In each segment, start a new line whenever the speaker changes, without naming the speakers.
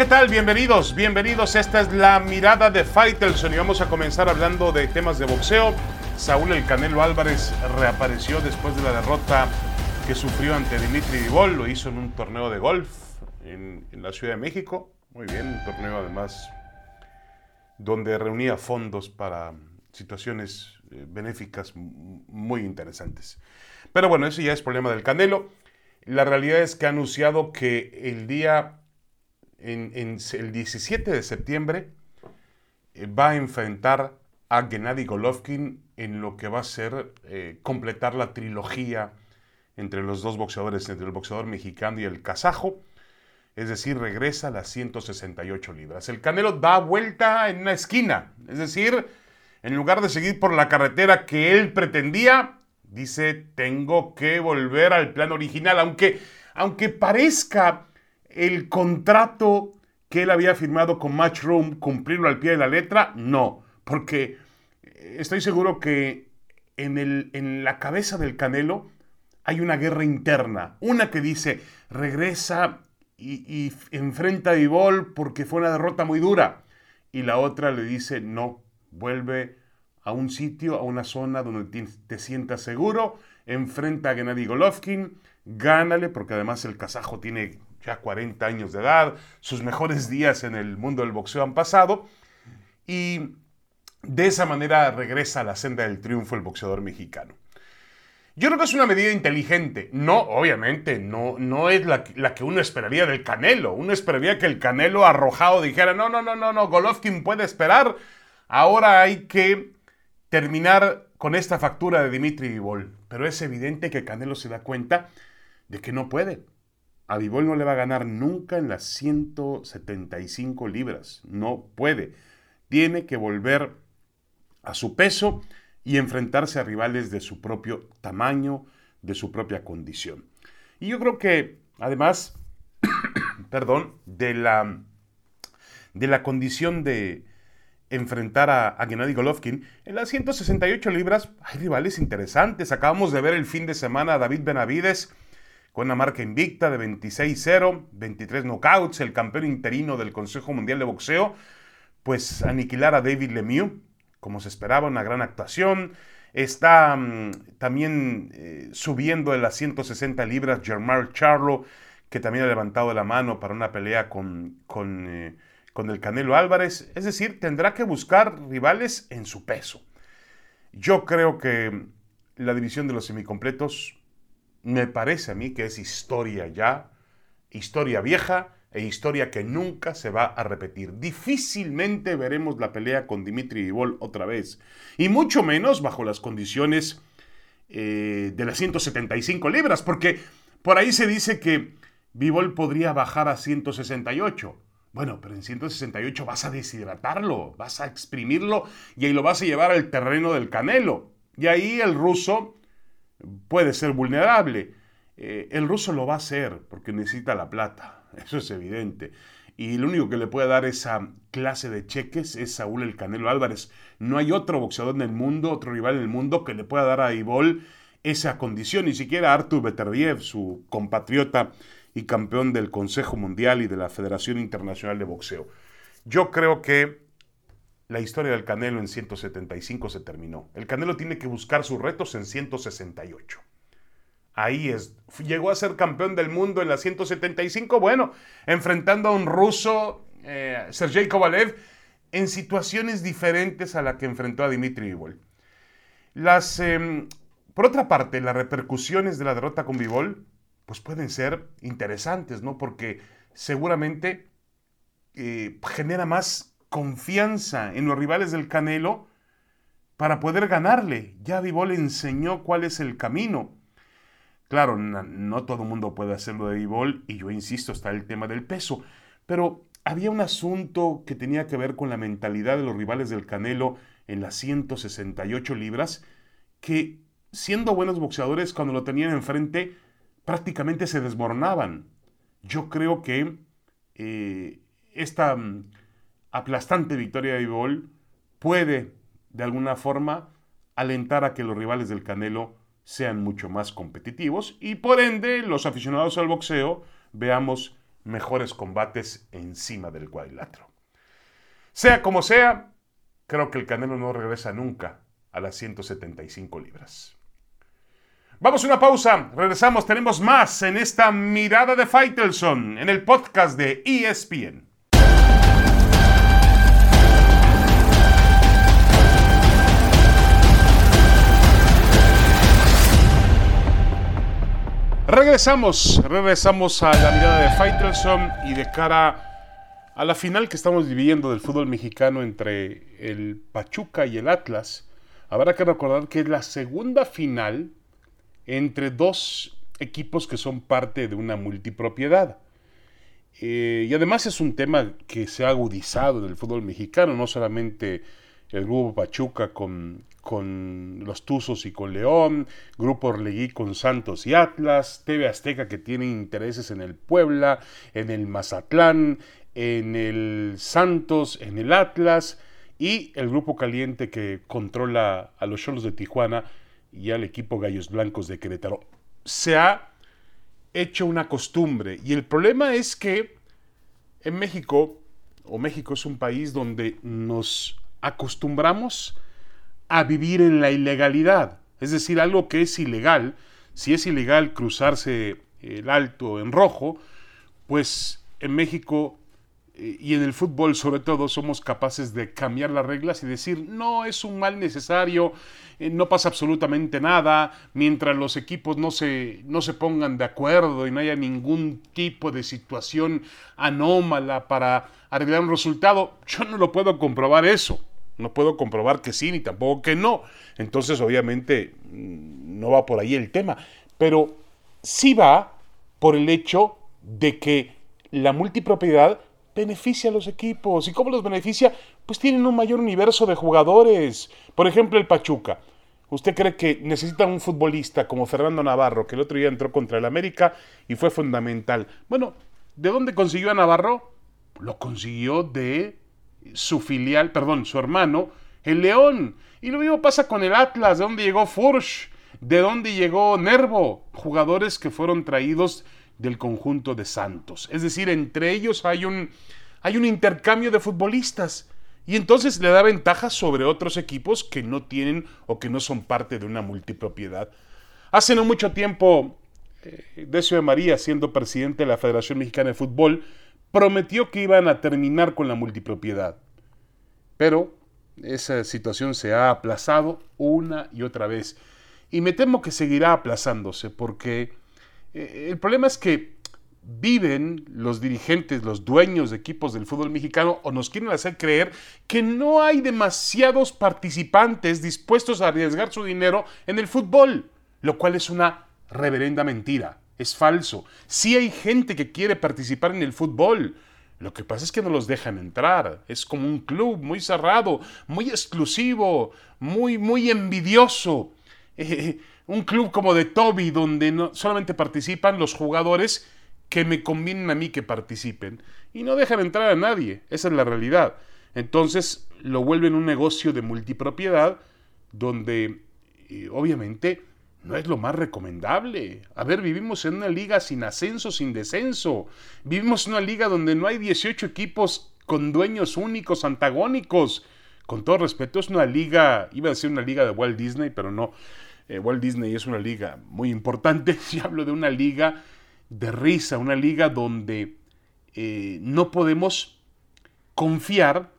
¿qué tal? Bienvenidos, bienvenidos. Esta es la mirada de Faitelson y vamos a comenzar hablando de temas de boxeo. Saúl El Canelo Álvarez reapareció después de la derrota que sufrió ante Dimitri Vivol. Lo hizo en un torneo de golf en, en la Ciudad de México. Muy bien, un torneo además donde reunía fondos para situaciones eh, benéficas muy interesantes. Pero bueno, eso ya es problema del Canelo. La realidad es que ha anunciado que el día, en, el 17 de septiembre, eh, va a enfrentar a Gennady Golovkin en lo que va a ser eh, completar la trilogía entre los dos boxeadores, entre el boxeador mexicano y el kazajo. Es decir, regresa a las 168 libras. El Canelo da vuelta en una esquina. Es decir, en lugar de seguir por la carretera que él pretendía, dice, tengo que volver al plan original, aunque, aunque parezca el contrato que él había firmado con Matchroom cumplirlo al pie de la letra, no, porque estoy seguro que en, el, en la cabeza del Canelo hay una guerra interna, una que dice, regresa y, enfrenta a Ivol porque fue una derrota muy dura, y la otra le dice, no, vuelve a un sitio, a una zona donde te sientas seguro, enfrenta a Gennady Golovkin, gánale, porque además el kazajo tiene ya 40 años de edad, sus mejores días en el mundo del boxeo han pasado, y de esa manera regresa a la senda del triunfo el boxeador mexicano. Yo creo que es una medida inteligente. No, obviamente, no, no es la, que uno esperaría del Canelo. Uno esperaría que el Canelo arrojado dijera, no, no, no, no, no, Golovkin puede esperar. Ahora hay que terminar con esta factura de Dimitri Vivol, pero es evidente que Canelo se da cuenta de que no puede. A Vivol no le va a ganar nunca en las 175 libras, no puede. Tiene que volver a su peso y enfrentarse a rivales de su propio tamaño, de su propia condición. Y yo creo que, además, perdón, de la, de la condición de, enfrentar a, Gennady Golovkin. En las 168 libras hay rivales interesantes. Acabamos de ver el fin de semana a David Benavides con una marca invicta de 26-0, 23 knockouts, el campeón interino del Consejo Mundial de Boxeo, pues aniquilar a David Lemieux, como se esperaba, una gran actuación. Está mm, también eh, subiendo de las 160 libras Germán Charlo, que también ha levantado la mano para una pelea con, con eh, con el Canelo Álvarez, es decir, tendrá que buscar rivales en su peso. Yo creo que la división de los semicompletos me parece a mí que es historia ya, historia vieja e historia que nunca se va a repetir. Difícilmente veremos la pelea con Dimitri Vivol otra vez, y mucho menos bajo las condiciones eh, de las 175 libras, porque por ahí se dice que Vivol podría bajar a 168. Bueno, pero en 168 vas a deshidratarlo, vas a exprimirlo y ahí lo vas a llevar al terreno del canelo. Y ahí el ruso puede ser vulnerable. Eh, el ruso lo va a hacer porque necesita la plata, eso es evidente. Y lo único que le puede dar esa clase de cheques es Saúl el Canelo Álvarez. No hay otro boxeador en el mundo, otro rival en el mundo que le pueda dar a Ibol esa condición, ni siquiera Artur Beterbiev, su compatriota y campeón del Consejo Mundial y de la Federación Internacional de Boxeo. Yo creo que la historia del Canelo en 175 se terminó. El Canelo tiene que buscar sus retos en 168. Ahí es. Llegó a ser campeón del mundo en la 175, bueno, enfrentando a un ruso, eh, Sergei Kovalev, en situaciones diferentes a la que enfrentó a Dimitri Vivol. Las, em, por otra parte, las repercusiones de la derrota con Vivol pues pueden ser interesantes, ¿no? Porque seguramente eh, genera más confianza en los rivales del Canelo para poder ganarle. Ya Vivol enseñó cuál es el camino. Claro, no, todo el mundo puede hacerlo de Vivol y yo insisto, está el tema del peso, pero había un asunto que tenía que ver con la mentalidad de los rivales del Canelo en las 168 libras, que siendo buenos boxeadores cuando lo tenían enfrente, prácticamente se desmoronaban. Yo creo que eh, esta mm, aplastante victoria de Ibol puede, de alguna forma, alentar a que los rivales del Canelo sean mucho más competitivos y por ende los aficionados al boxeo veamos mejores combates encima del cuadrilátero. Sea como sea, creo que el Canelo no regresa nunca a las 175 libras. Vamos a una pausa, regresamos, tenemos más en esta mirada de Faitelson en el podcast de ESPN. Regresamos, regresamos a la mirada de Faitelson y de cara a la final que estamos viviendo del fútbol mexicano entre el Pachuca y el Atlas. Habrá que recordar que es la segunda final entre dos equipos que son parte de una multipropiedad. Eh, y además es un tema que se ha agudizado en el fútbol mexicano, no solamente el grupo Pachuca con, con los Tuzos y con León, Grupo Orlegui con Santos y Atlas, TV Azteca que tiene intereses en el Puebla, en el Mazatlán, en el Santos, en el Atlas y el Grupo Caliente que controla a los Cholos de Tijuana y al equipo Gallos Blancos de Querétaro. Se ha hecho una costumbre y el problema es que en México, o México es un país donde nos acostumbramos a vivir en la ilegalidad. Es decir, algo que es ilegal, si es ilegal cruzarse el alto en rojo, pues en México eh, y en el fútbol sobre todo somos capaces de cambiar las reglas y decir, no, es un mal necesario, eh, no pasa absolutamente nada, mientras los equipos no se, no se pongan de acuerdo y no haya ningún tipo de situación anómala para arreglar un resultado, yo no lo puedo comprobar eso. No puedo comprobar que sí, ni tampoco que no. Entonces, obviamente, mm, no va por ahí el tema. Pero sí va por el hecho de que la multipropiedad beneficia a los equipos. ¿Y cómo los beneficia? Pues tienen un mayor universo de jugadores. Por ejemplo, el Pachuca. ¿Usted cree que necesita un futbolista como Fernando Navarro, que el otro día entró contra el América y fue fundamental? Bueno, ¿de dónde consiguió a Navarro? Lo consiguió de su filial, perdón, su hermano, el León. Y lo mismo pasa con el Atlas, de dónde llegó Furch, de dónde llegó Nervo, jugadores que fueron traídos del conjunto de Santos. Es decir, entre ellos hay un, hay un intercambio de futbolistas. Y entonces le da ventajas sobre otros equipos que no tienen o que no son parte de una multipropiedad. Hace no mucho tiempo, eh, Decio de María, siendo presidente de la Federación Mexicana de Fútbol, prometió que iban a terminar con la multipropiedad. Pero esa situación se ha aplazado una y otra vez. Y me temo que seguirá aplazándose porque eh, el problema es que viven los dirigentes, los dueños de equipos del fútbol mexicano o nos quieren hacer creer que no hay demasiados participantes dispuestos a arriesgar su dinero en el fútbol, lo cual es una reverenda mentira es falso. Sí hay gente que quiere participar en el fútbol. Lo que pasa es que no los dejan entrar. Es como un club muy cerrado, muy exclusivo, muy, muy envidioso. Un club como de Toby, donde no, solamente participan los jugadores que me convienen a mí que participen. Y no dejan entrar a nadie. Esa es la realidad. Entonces lo vuelven un negocio de multipropiedad donde eh, obviamente no es lo más recomendable. A ver, vivimos en una liga sin ascenso, sin descenso. Vivimos en una liga donde no hay 18 equipos con dueños únicos, antagónicos. Con todo respeto, es una liga, iba a decir una liga de Walt Disney, pero no. Eh, Walt Disney es una liga muy importante. Y hablo de una liga de risa, una liga donde eh, no podemos confiar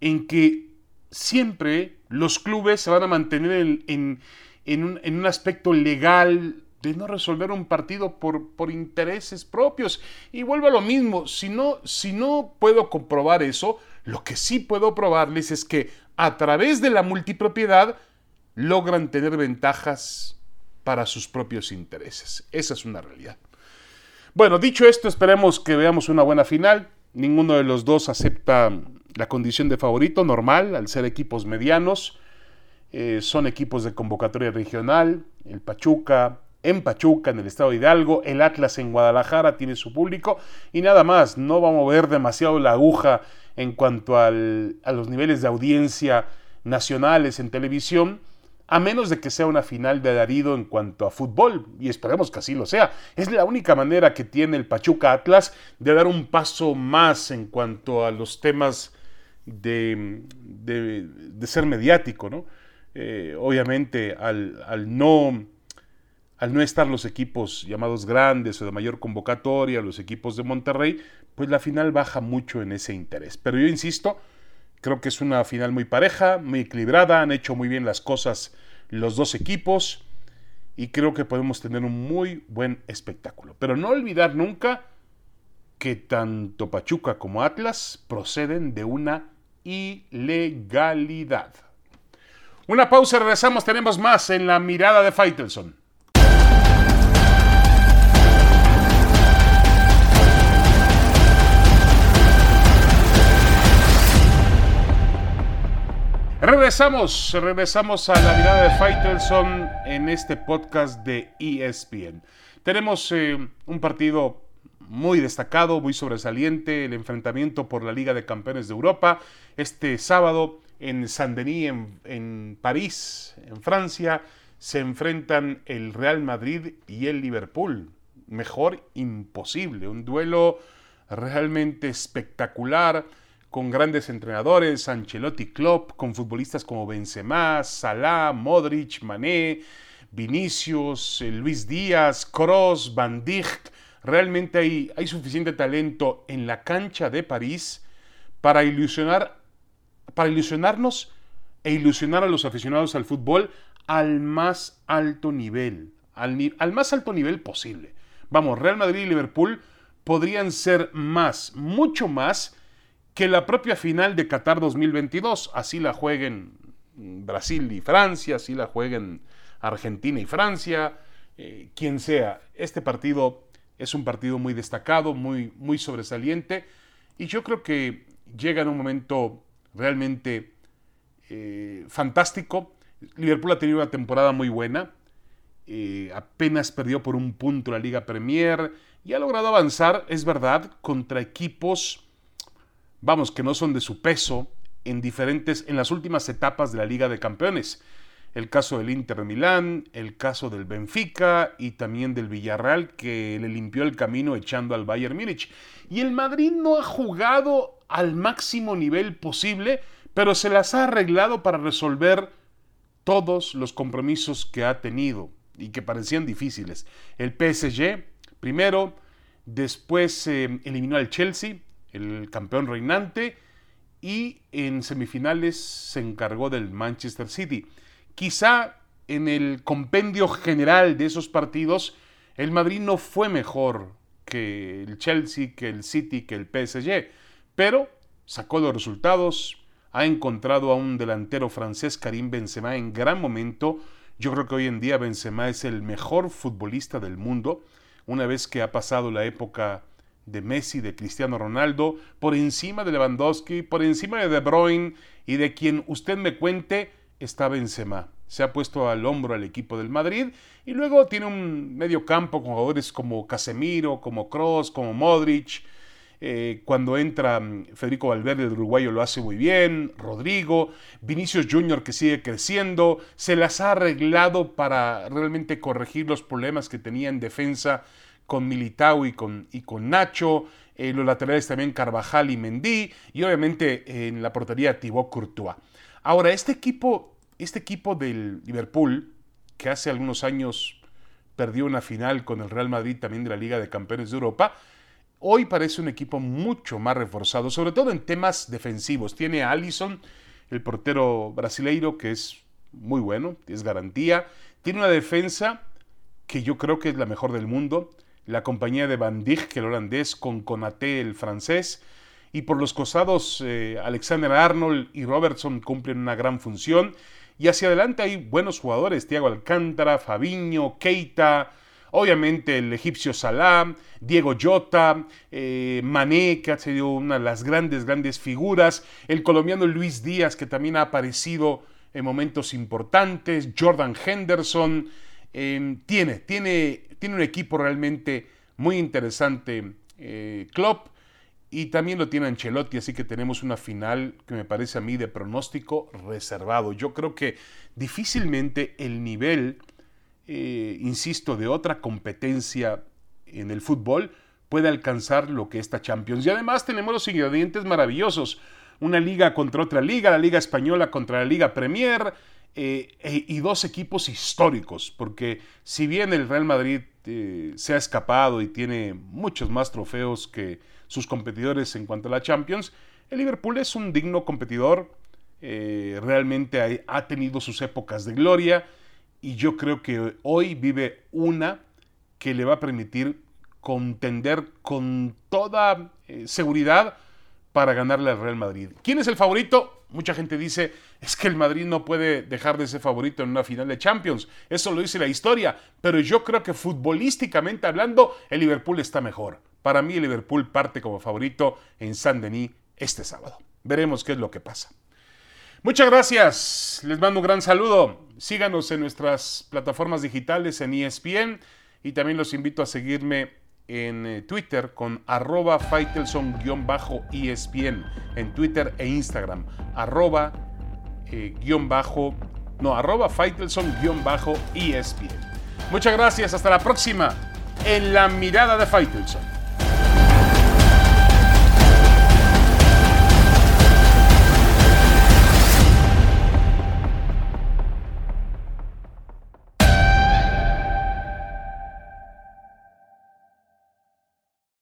en que siempre los clubes se van a mantener en en un, aspecto legal de no resolver un partido por, por, intereses propios. Y vuelvo a lo mismo, si no, si no puedo comprobar eso, lo que sí puedo probarles es que a través de la multipropiedad logran tener ventajas para sus propios intereses. Esa es una realidad. Bueno, dicho esto, esperemos que veamos una buena final. Ninguno de los dos acepta la condición de favorito normal al ser equipos medianos. Eh, son equipos de convocatoria regional, el Pachuca, en Pachuca, en el estado de Hidalgo, el Atlas en Guadalajara tiene su público y nada más, no va a mover demasiado la aguja en cuanto a los niveles de audiencia nacionales en televisión, a menos de que sea una final de alarido en cuanto a fútbol, y esperemos que así lo sea. Es la única manera que tiene el Pachuca Atlas de dar un paso más en cuanto a los temas de, de, ser mediático, ¿no? Eh, obviamente, al, al, no, al no estar los equipos llamados grandes o de mayor convocatoria, los equipos de Monterrey, pues la final baja mucho en ese interés. Pero yo insisto, Creo que es una final muy pareja, muy equilibrada, han hecho muy bien las cosas los dos equipos y creo que podemos tener un muy buen espectáculo. Pero no olvidar nunca que tanto Pachuca como Atlas proceden de una ilegalidad. Una pausa, regresamos, tenemos más en la mirada de Faitelson. Regresamos, regresamos a la mirada de Faitelson en este podcast de ESPN. Tenemos eh, un partido muy destacado, muy sobresaliente, el enfrentamiento por la Liga de Campeones de Europa, este sábado en Saint-Denis, en, en París, en Francia, se enfrentan el Real Madrid y el Liverpool. Mejor imposible, un duelo realmente espectacular con grandes entrenadores, Ancelotti Klopp, con futbolistas como Benzema, Salah, Modric, Mané, Vinicius, eh, Luis Díaz, Kroos, Van Dijk. Realmente hay, hay suficiente talento en la cancha de París para ilusionar, para ilusionarnos e ilusionar a los aficionados al fútbol al más alto nivel, al, al más alto nivel posible. Vamos, Real Madrid y Liverpool podrían ser más, mucho más, que la propia final de Qatar 2022, así la jueguen Brasil y Francia, así la jueguen Argentina y Francia, eh, quien sea. Este partido es un partido muy destacado, muy, muy sobresaliente, y yo creo que llega en un momento realmente eh, fantástico. Liverpool ha tenido una temporada muy buena, eh, apenas perdió por un punto la Liga Premier y ha logrado avanzar, es verdad, contra equipos vamos, que no son de su peso en diferentes, en las últimas etapas de la Liga de Campeones. El caso del Inter de Milán, el caso del Benfica y también del Villarreal que le limpió el camino echando al Bayern Múnich. Y el Madrid no ha jugado al máximo nivel posible, pero se las ha arreglado para resolver todos los compromisos que ha tenido y que parecían difíciles. El PSG, primero, después eh, eliminó al Chelsea, el campeón reinante, y en semifinales se encargó del Manchester City. Quizá en el compendio general de esos partidos, el Madrid no fue mejor que el Chelsea, que el City, que el PSG, pero sacó los resultados, ha encontrado a un delantero francés, Karim Benzema, en gran momento. Yo creo que hoy en día Benzema es el mejor futbolista del mundo, una vez que ha pasado la época de Messi, de Cristiano Ronaldo, por encima de Lewandowski, por encima de De Bruyne y de quien usted me cuente está Benzema. Se ha puesto al hombro al equipo del Madrid y luego tiene un medio campo con jugadores como Casemiro, como Kroos, como Modric. Eh, cuando entra mm, Federico Valverde del uruguayo lo hace muy bien, Rodrigo, Vinicius Junior que sigue creciendo, se las ha arreglado para realmente corregir los problemas que tenía en defensa con Militao y con, y con Nacho, eh, los laterales también Carvajal y Mendy, y obviamente en la portería Thibaut Courtois. Ahora, este equipo, este equipo del Liverpool, que hace algunos años perdió una final con el Real Madrid también de la Liga de Campeones de Europa, hoy parece un equipo mucho más reforzado, sobre todo en temas defensivos. Tiene a Allison, el portero brasileiro, que es muy bueno, es garantía. Tiene una defensa que yo creo que es la mejor del mundo la compañía de Van Dijk, el holandés, con Konaté, el francés, y por los costados eh, Alexander Arnold y Robertson cumplen una gran función, y hacia adelante hay buenos jugadores, Thiago Alcántara, Fabiño, Keita, obviamente el egipcio Salah, Diego Jota, eh, Mané, que ha sido una de las grandes, grandes figuras, el colombiano Luis Díaz, que también ha aparecido en momentos importantes, Jordan Henderson, eh, tiene, tiene tiene un equipo realmente muy interesante, eh, Klopp, y también lo tiene Ancelotti, así que tenemos una final que me parece a mí de pronóstico reservado. Yo creo que difícilmente el nivel, eh, insisto, de otra competencia en el fútbol puede alcanzar lo que esta Champions. Y además tenemos los ingredientes maravillosos. Una liga contra otra liga, la Liga Española contra la Liga Premier, eh, e, y dos equipos históricos, porque si bien el Real Madrid eh, se ha escapado y tiene muchos más trofeos que sus competidores en cuanto a la Champions. El Liverpool es un digno competidor, realmente ha, tenido sus épocas de gloria y yo creo que hoy vive una que le va a permitir contender con toda eh, seguridad para ganarle al Real Madrid. ¿Quién es el favorito? Mucha gente dice, es que el Madrid no puede dejar de ser favorito en una final de Champions. Eso lo dice la historia, pero yo creo que futbolísticamente hablando, el Liverpool está mejor. Para mí el Liverpool parte como favorito en Saint-Denis este sábado. Veremos qué es lo que pasa. Muchas gracias, les mando un gran saludo. Síganos en nuestras plataformas digitales en ESPN y también los invito a seguirme en eh, Twitter con arroba Faitelson-ESPN en Twitter e Instagram. Arroba eh, guion bajo, no, arroba Faitelson-ESPN. Muchas gracias, hasta la próxima en la mirada de Faitelson.